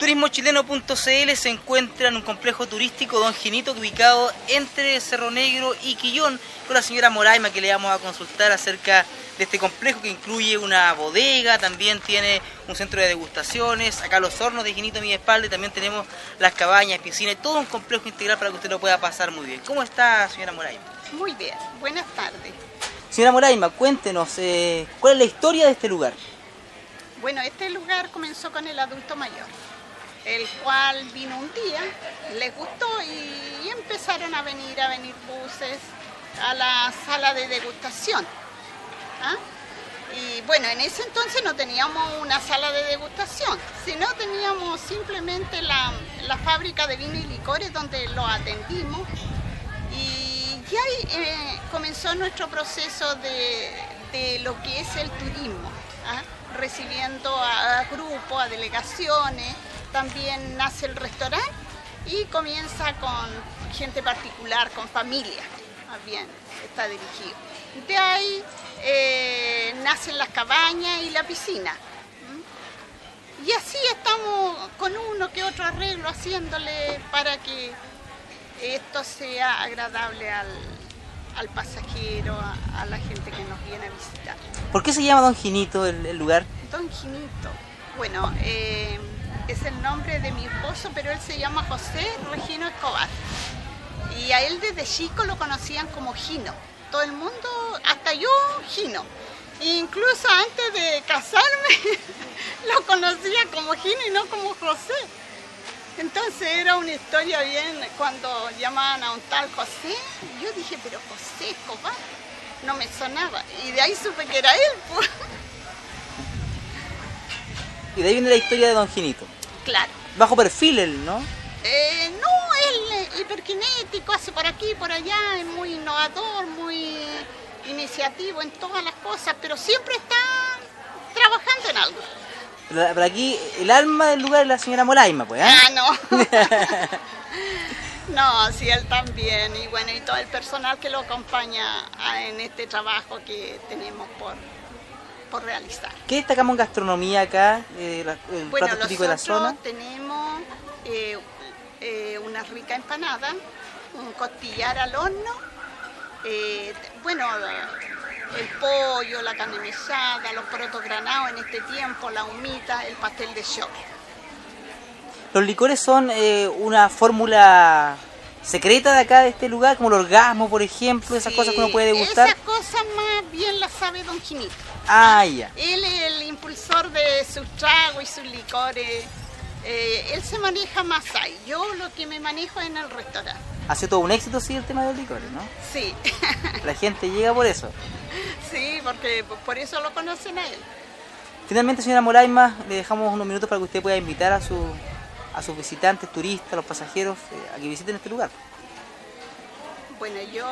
Turismochileno.cl se encuentra en un complejo turístico Don Ginito ubicado entre Cerro Negro y Quillón con la señora Moraima que le vamos a consultar acerca de este complejo que incluye una bodega, también tiene un centro de degustaciones, acá los hornos de Ginito a mi espalda y también tenemos las cabañas, piscinas, todo un complejo integral para que usted lo pueda pasar muy bien. ¿Cómo está señora Moraima? Muy bien, buenas tardes. Señora Moraima, cuéntenos, eh, ¿cuál es la historia de este lugar? Bueno, este lugar comenzó con el adulto mayor el cual vino un día, les gustó y empezaron a venir, a venir buses a la sala de degustación. ¿ah? Y bueno, en ese entonces no teníamos una sala de degustación, sino teníamos simplemente la, fábrica de vino y licores donde lo atendimos. Y ya ahí eh, comenzó nuestro proceso de, lo que es el turismo, ¿ah? recibiendo a grupos, a delegaciones, también nace el restaurante y comienza con gente particular, con familia, más bien está dirigido. De ahí eh, nacen las cabañas y la piscina. Y así estamos con uno que otro arreglo haciéndole para que esto sea agradable al, pasajero, a, la gente que nos viene a visitar. ¿Por qué se llama Don Ginito el, lugar? Don Ginito. Bueno, eh, es el nombre de mi esposo, pero él se llama José Regino Escobar. Y a él desde chico lo conocían como Gino. Todo el mundo, hasta yo, Gino. incluso antes de casarme, lo conocía como Gino y no como José. Entonces era una historia bien cuando llamaban a un tal José. Yo dije, pero José Escobar, no me sonaba. Y de ahí supe que era él. Pues. Y de ahí viene la historia de Don Ginito. Claro. Bajo perfil él, ¿no? Eh, no, él es hiperkinético, hace por aquí, por allá, es muy innovador, muy iniciativo en todas las cosas, pero siempre está trabajando en algo. Pero aquí el alma del lugar es la señora Molaima, pues, ¿eh? Ah, no. no, sí, él también. Y bueno, y todo el personal que lo acompaña en este trabajo que tenemos por, por realizar. ¿Qué destacamos en gastronomía acá, eh, el bueno, plato típico de la zona? tenemos eh, eh, una rica empanada, un costillar al horno, eh, bueno, el pollo, la carne mesada, los porotos granados en este tiempo, la humita, el pastel de shock. Los licores son una fórmula secreta de acá, de este lugar, como el orgasmo, por ejemplo, esas cosas que uno puede degustar. Esas cosas más bien las sabe Don Quinito. Ah, ya. Él es el impulsor de sus tragos y sus licores. Eh, él se maneja más ahí. Yo lo que me manejo es en el restaurante. Hace todo un éxito, sí, el tema de los licores, ¿no? Sí. La gente llega por eso. Sí, porque por eso lo conocen a él. Finalmente, señora Moraima, le dejamos unos minutos para que usted pueda invitar a, su, a sus visitantes, turistas, los pasajeros, eh, a que visiten este lugar. Bueno, yo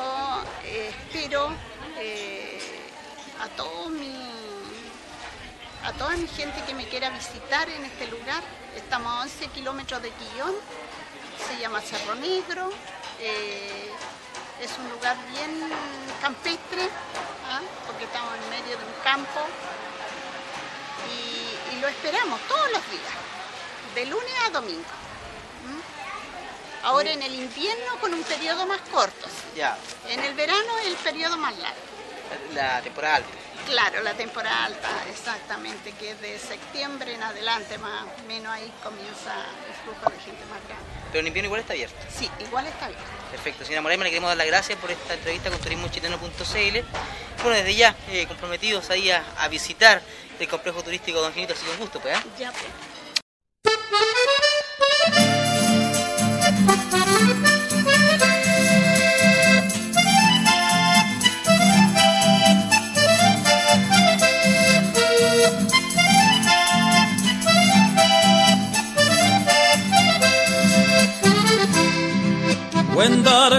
eh, espero a todo mi a toda mi gente que me quiera visitar en este lugar. Estamos a 11 kilómetros de Quillón, se llama Cerro Negro, eh, es un lugar bien campestre, ¿ah? porque estamos en medio de un campo y, lo esperamos todos los días, de lunes a domingo. Ahora en el invierno con un periodo más corto. Ya. En el verano el periodo más largo la temporada alta. Claro, la temporada alta, exactamente, que es de septiembre en adelante más o menos ahí comienza el flujo de gente más grande. Pero en invierno igual está abierto. Sí, igual está abierto. Perfecto. Señora Moraima, le queremos dar las gracias por esta entrevista con turismochileno.cl. Bueno, desde ya, eh, comprometidos ahí a, visitar el complejo turístico Don Ginito, ha sido un gusto, pues. ¿eh? Ya, pues.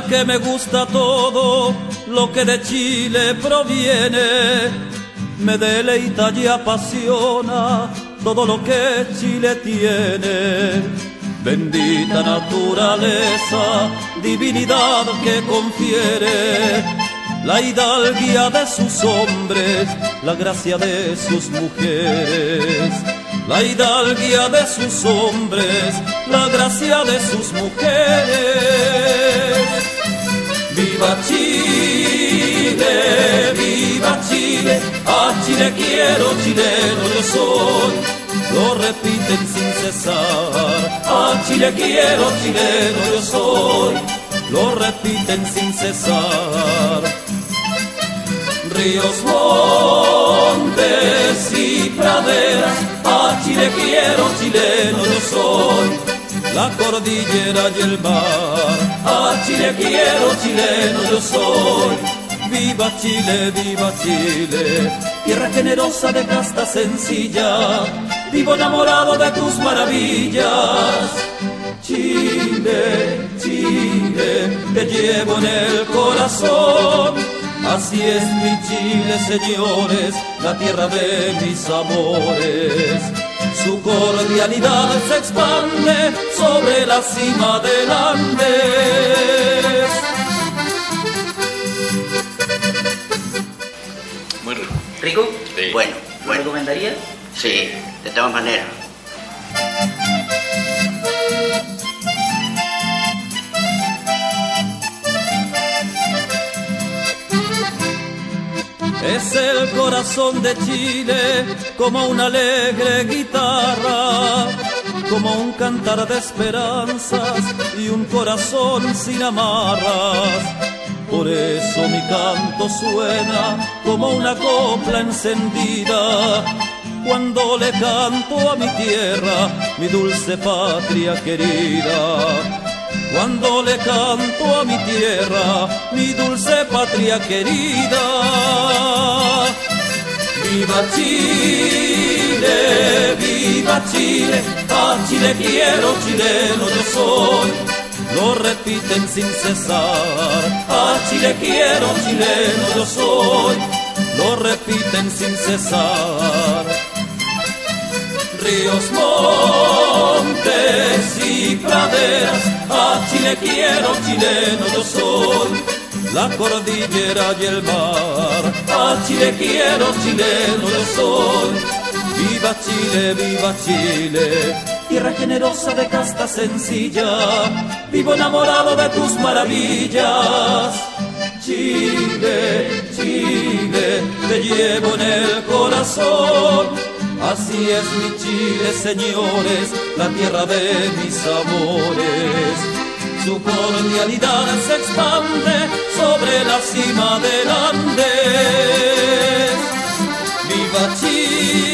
Que me gusta todo lo que de Chile proviene, me deleita y apasiona todo lo que Chile tiene. Bendita naturaleza, divinidad que confiere la hidalguía de sus hombres, la gracia de sus mujeres la hidalguía de sus hombres, la gracia de sus mujeres. Viva Chile, viva Chile, a Chile quiero, chileno yo soy. Lo repiten sin cesar, a Chile quiero, chileno yo soy. Lo repiten sin cesar. Ríos, montes y praderas, a Chile quiero, chileno yo soy. La cordillera y el mar, a Chile quiero, chileno yo soy. Viva Chile, viva Chile, tierra generosa de casta sencilla, vivo enamorado de tus maravillas. Chile, Chile, te llevo en el corazón. Así es mi Chile, señores, la tierra de mis amores. Su cordialidad se expande sobre la cima del Andes. Muy rico. ¿Rico? Sí. Bueno, ¿Lo bueno. recomendaría? Sí, de todas maneras. Es el corazón de Chile como una alegre guitarra, como un cantar de esperanzas y un corazón sin amarras. Por eso mi canto suena como una copla encendida. Cuando le canto a mi tierra, mi dulce patria querida. Cuando le canto a mi tierra, mi dulce patria querida. Viva Chile, viva Chile, a Chile quiero, chileno yo soy. Lo repiten sin cesar, a Chile quiero, chileno yo soy. Lo repiten sin cesar ríos, montes y praderas, a Chile quiero, chileno yo soy. La cordillera y el mar, a Chile quiero, chileno yo soy. Viva Chile, viva Chile, tierra generosa de casta sencilla, vivo enamorado de tus maravillas. Chile, Chile, te llevo en el corazón. Así es mi Chile, señores, la tierra de mis amores. Su cordialidad se expande sobre la cima del Andes. Viva Chile.